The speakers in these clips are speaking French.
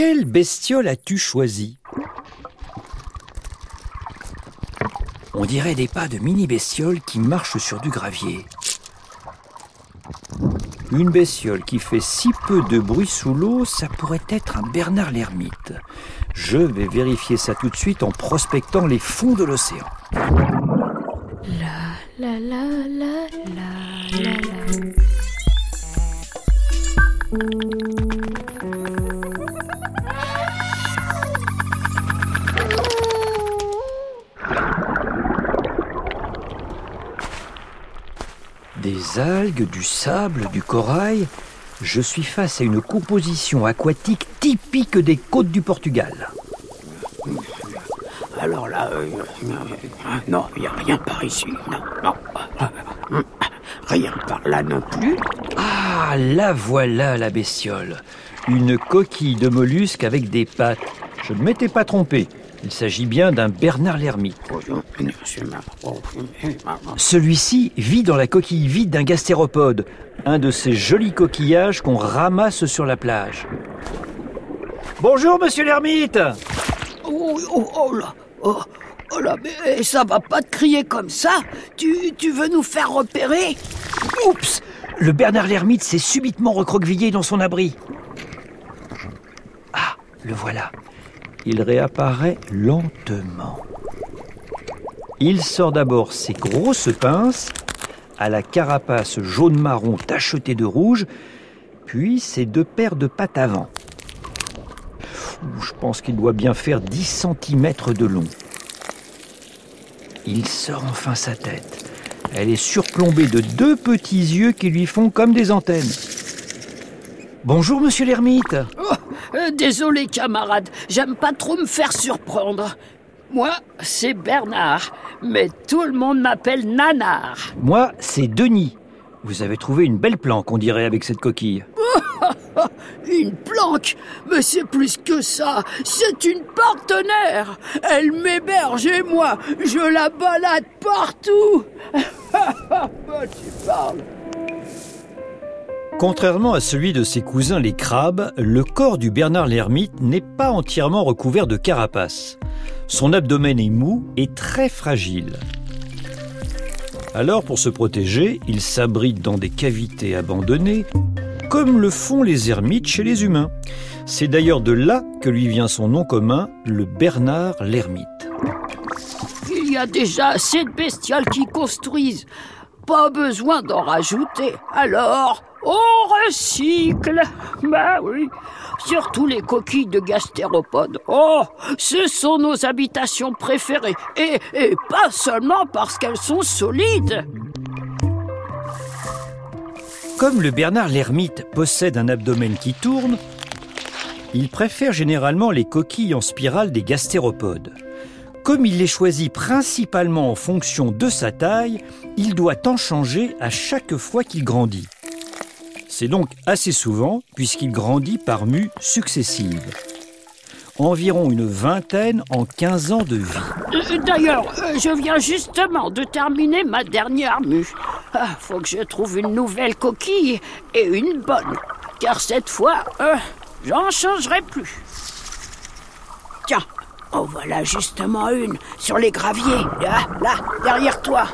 Quelle bestiole as-tu choisi? On dirait des pas de mini-bestioles qui marchent sur du gravier. Une bestiole qui fait si peu de bruit sous l'eau, ça pourrait être un Bernard l'ermite. Je vais vérifier ça tout de suite en prospectant les fonds de l'océan. La la la la la la la. Des algues, du sable, du corail, je suis face à une composition aquatique typique des côtes du Portugal. Alors là, euh, euh, non, il n'y a rien par ici. Non, non. Euh, Rien par là non plus. Ah, la voilà la bestiole. Une coquille de mollusque avec des pattes. Je ne m'étais pas trompé. Il s'agit bien d'un Bernard l'ermite. Celui-ci vit dans la coquille vide d'un gastéropode, un de ces jolis coquillages qu'on ramasse sur la plage. Bonjour, monsieur l'ermite Oh, oh, oh là, oh, oh là, mais ça va pas te crier comme ça tu, tu veux nous faire repérer? Oups Le Bernard l'ermite s'est subitement recroquevillé dans son abri. Le voilà. Il réapparaît lentement. Il sort d'abord ses grosses pinces, à la carapace jaune-marron tachetée de rouge, puis ses deux paires de pattes avant. Je pense qu'il doit bien faire 10 cm de long. Il sort enfin sa tête. Elle est surplombée de deux petits yeux qui lui font comme des antennes. Bonjour, monsieur l'ermite. Oh, euh, Désolé camarade, j'aime pas trop me faire surprendre. Moi, c'est Bernard, mais tout le monde m'appelle Nanar. Moi, c'est Denis. Vous avez trouvé une belle planque, on dirait, avec cette coquille. Une planque Mais c'est plus que ça C'est une partenaire Elle m'héberge et moi, je la balade partout Bah, Tu parles Contrairement à celui de ses cousins les crabes, le corps du Bernard l'ermite n'est pas entièrement recouvert de carapace. Son abdomen est mou et très fragile. Alors, pour se protéger, il s'abrite dans des cavités abandonnées, comme le font les ermites chez les humains. C'est d'ailleurs de là que lui vient son nom commun, le Bernard l'ermite. Il y a déjà assez de bestioles qui construisent. Pas besoin d'en rajouter. Alors, on recycle. Bah oui. Surtout les coquilles de gastéropodes. Oh, ce sont nos habitations préférées. Et, et pas seulement parce qu'elles sont solides. Comme le Bernard l'ermite possède un abdomen qui tourne, il préfère généralement les coquilles en spirale des gastéropodes. Comme il les choisit principalement en fonction de sa taille, il doit en changer à chaque fois qu'il grandit. C'est donc assez souvent puisqu'il grandit par mues successives. Environ une vingtaine en 15 ans de vie. Euh, D'ailleurs, euh, je viens justement de terminer ma dernière mue. Ah, faut que je trouve une nouvelle coquille et une bonne. Car cette fois, euh, j'en changerai plus. Tiens, en voilà justement une sur les graviers. Là, là, derrière toi.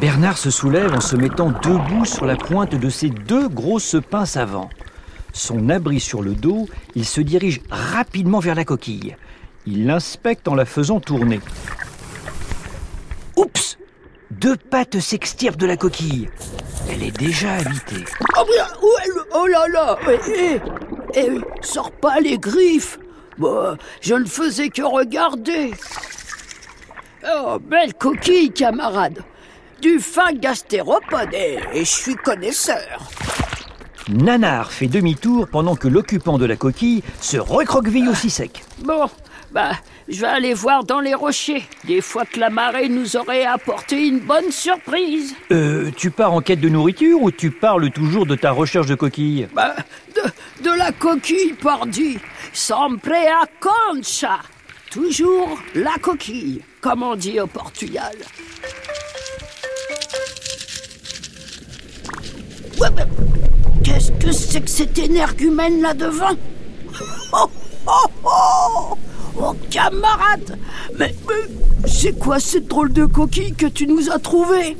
Bernard se soulève en se mettant debout sur la pointe de ses deux grosses pinces avant. Son abri sur le dos, il se dirige rapidement vers la coquille. Il l'inspecte en la faisant tourner. Oups Deux pattes s'extirpent de la coquille. Elle est déjà habitée. Oh, Oh là là Eh, eh, eh, sors pas les griffes Bon, je ne faisais que regarder. Oh, belle coquille, camarade Du fin gastéropode, et, et je suis connaisseur. Nanar fait demi-tour pendant que l'occupant de la coquille se recroqueville aussi sec. Bon, bah, je vais aller voir dans les rochers. Des fois que la marée nous aurait apporté une bonne surprise. Euh, tu pars en quête de nourriture ou tu parles toujours de ta recherche de coquille Bah, de, de la coquille, pardi. Sempre a concha. Toujours la coquille, comme on dit au Portugal. Qu'est-ce que c'est que cet énergumène là devant? Oh, oh, oh Oh, camarade Mais, mais c'est quoi cette drôle de coquille que tu nous as trouvée?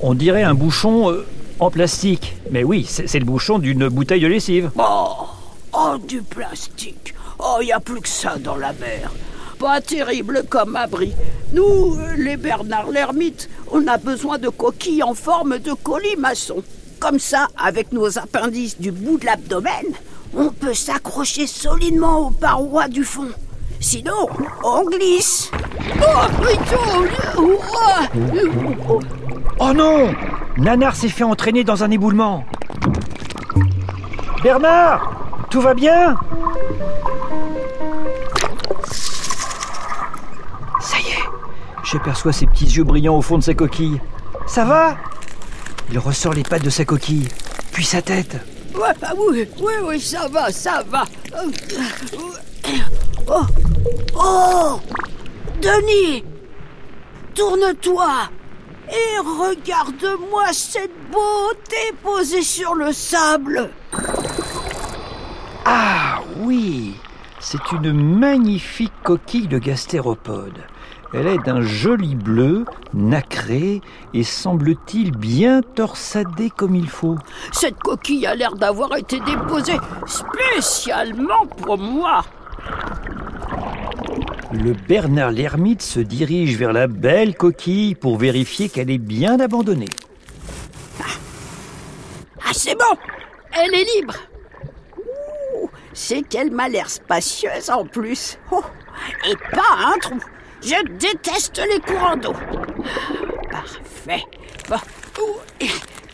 On dirait un bouchon euh, en plastique. Mais oui, c'est le bouchon d'une bouteille de lessive. Oh, oh du plastique. Oh, y a plus que ça dans la mer. Pas terrible comme abri. Nous, euh, les Bernard l'ermite, on a besoin de coquilles en forme de colimaçon. Comme ça, avec nos appendices du bout de l'abdomen, on peut s'accrocher solidement aux parois du fond. Sinon, on glisse. Oh, Oh non Nanar s'est fait entraîner dans un éboulement. Bernard Tout va bien? Ça y est, j'aperçois ses petits yeux brillants au fond de sa coquille. Ça va? Il ressort les pattes de sa coquille, puis sa tête. Ouais, ah oui, oui, oui, ça va, ça va. Oh, oh Denis Tourne-toi et regarde-moi cette beauté posée sur le sable. Ah oui C'est une magnifique coquille de gastéropode. Elle est d'un joli bleu, nacré et semble-t-il bien torsadée comme il faut. Cette coquille a l'air d'avoir été déposée spécialement pour moi. Le Bernard l'ermite se dirige vers la belle coquille pour vérifier qu'elle est bien abandonnée. Ah, c'est bon Elle est libre Ouh, C'est qu'elle m'a l'air spacieuse en plus. Oh, et pas un trou. Je déteste les courants d'eau. Parfait. Bon.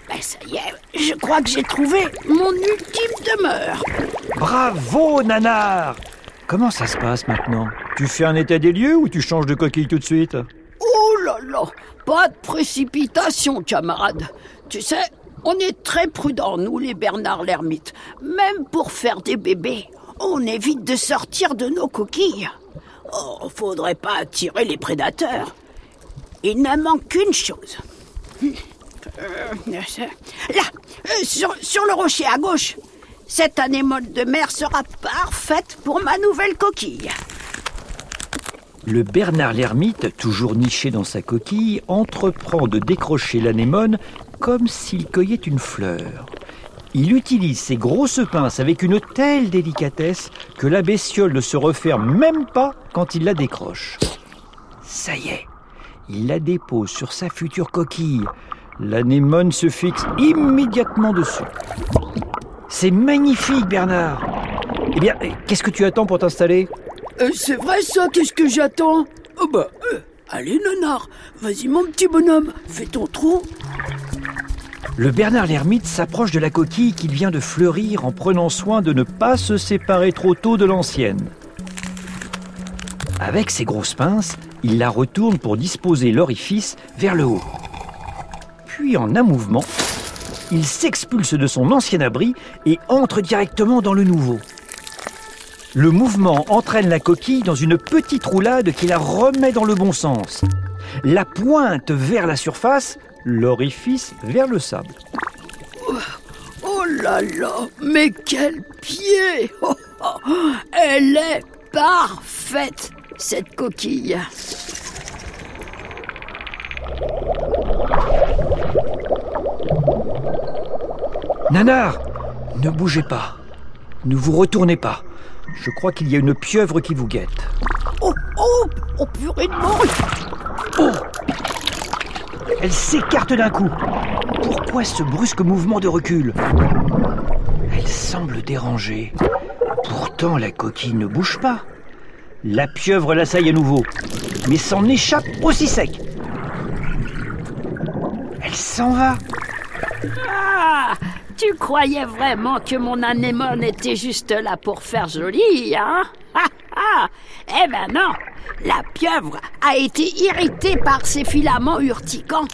Ben, ça y est, je crois que j'ai trouvé mon ultime demeure. Bravo, Nanar Comment ça se passe maintenant? Tu fais un état des lieux ou tu changes de coquille tout de suite? Oh là là Pas de précipitation, camarade. Tu sais, on est très prudents, nous, les Bernard l'ermite. Même pour faire des bébés, on évite de sortir de nos coquilles. Oh, faudrait pas attirer les prédateurs. Il ne manque qu'une chose. Euh, Là, euh, sur, sur le rocher à gauche. Cette anémone de mer sera parfaite pour ma nouvelle coquille. Le Bernard l'ermite, toujours niché dans sa coquille, entreprend de décrocher l'anémone comme s'il cueillait une fleur. Il utilise ses grosses pinces avec une telle délicatesse que la bestiole ne se referme même pas quand il la décroche. Ça y est, il la dépose sur sa future coquille. L'anémone se fixe immédiatement dessus. C'est magnifique, Bernard. Eh bien, qu'est-ce que tu attends pour t'installer? Euh, c'est vrai ça, qu'est-ce que j'attends? Oh bah, euh, allez Nonard, vas-y mon petit bonhomme, fais ton trou. Le Bernard l'ermite s'approche de la coquille qu'il vient de fleurir en prenant soin de ne pas se séparer trop tôt de l'ancienne. Avec ses grosses pinces, il la retourne pour disposer l'orifice vers le haut. Puis en un mouvement, il s'expulse de son ancien abri et entre directement dans le nouveau. Le mouvement entraîne la coquille dans une petite roulade qui la remet dans le bon sens. La pointe vers la surface, l'orifice vers le sable. Oh là là, mais quel pied Oh, oh, Elle est parfaite, cette coquille. Nanar, ne bougez pas. Ne vous retournez pas. Je crois qu'il y a une pieuvre qui vous guette. Oh, oh, oh purée de morue Oh Elle s'écarte d'un coup. Pourquoi ce brusque mouvement de recul Elle semble dérangée. Pourtant, la coquille ne bouge pas. La pieuvre l'assaille à nouveau, mais s'en échappe aussi sec. Elle s'en va. Ah Tu croyais vraiment que mon anémone était juste là pour faire joli, hein? Ah ah Eh ben non La pieuvre a été irritée par ses filaments urticants.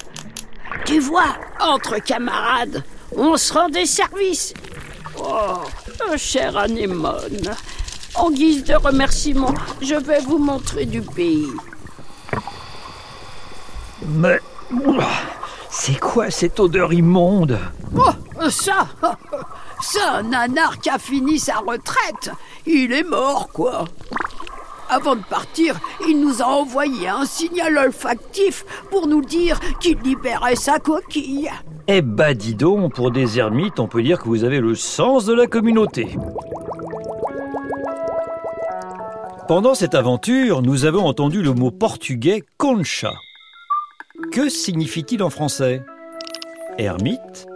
Tu vois, entre camarades, on se rend des services. Oh, cher anémone, en guise de remerciement, je vais vous montrer du pays. Mais... C'est quoi cette odeur immonde? Oh, ça C'est un nanar qui a fini sa retraite. Il est mort, quoi. Avant de partir, il nous a envoyé un signal olfactif pour nous dire qu'il libérait sa coquille. Eh bah dis donc, pour des ermites, on peut dire que vous avez le sens de la communauté. Pendant cette aventure, nous avons entendu le mot portugais concha. Que signifie-t-il en français? Ermite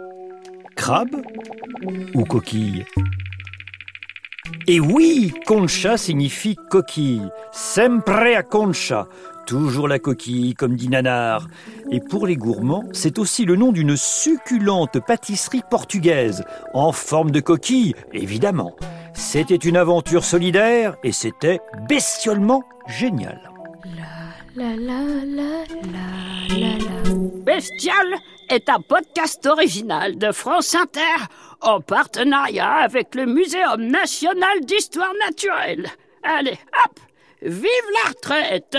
Crabe Ou coquille? Et oui, concha signifie coquille. Sempre a concha. Toujours la coquille, comme dit Nanar. Et pour les gourmands, c'est aussi le nom d'une succulente pâtisserie portugaise, en forme de coquille, évidemment. C'était une aventure solidaire et c'était bestiolement génial. La la la la la la. Bestial est un podcast original de France Inter en partenariat avec le Muséum national d'histoire naturelle. Allez, hop, vive la retraite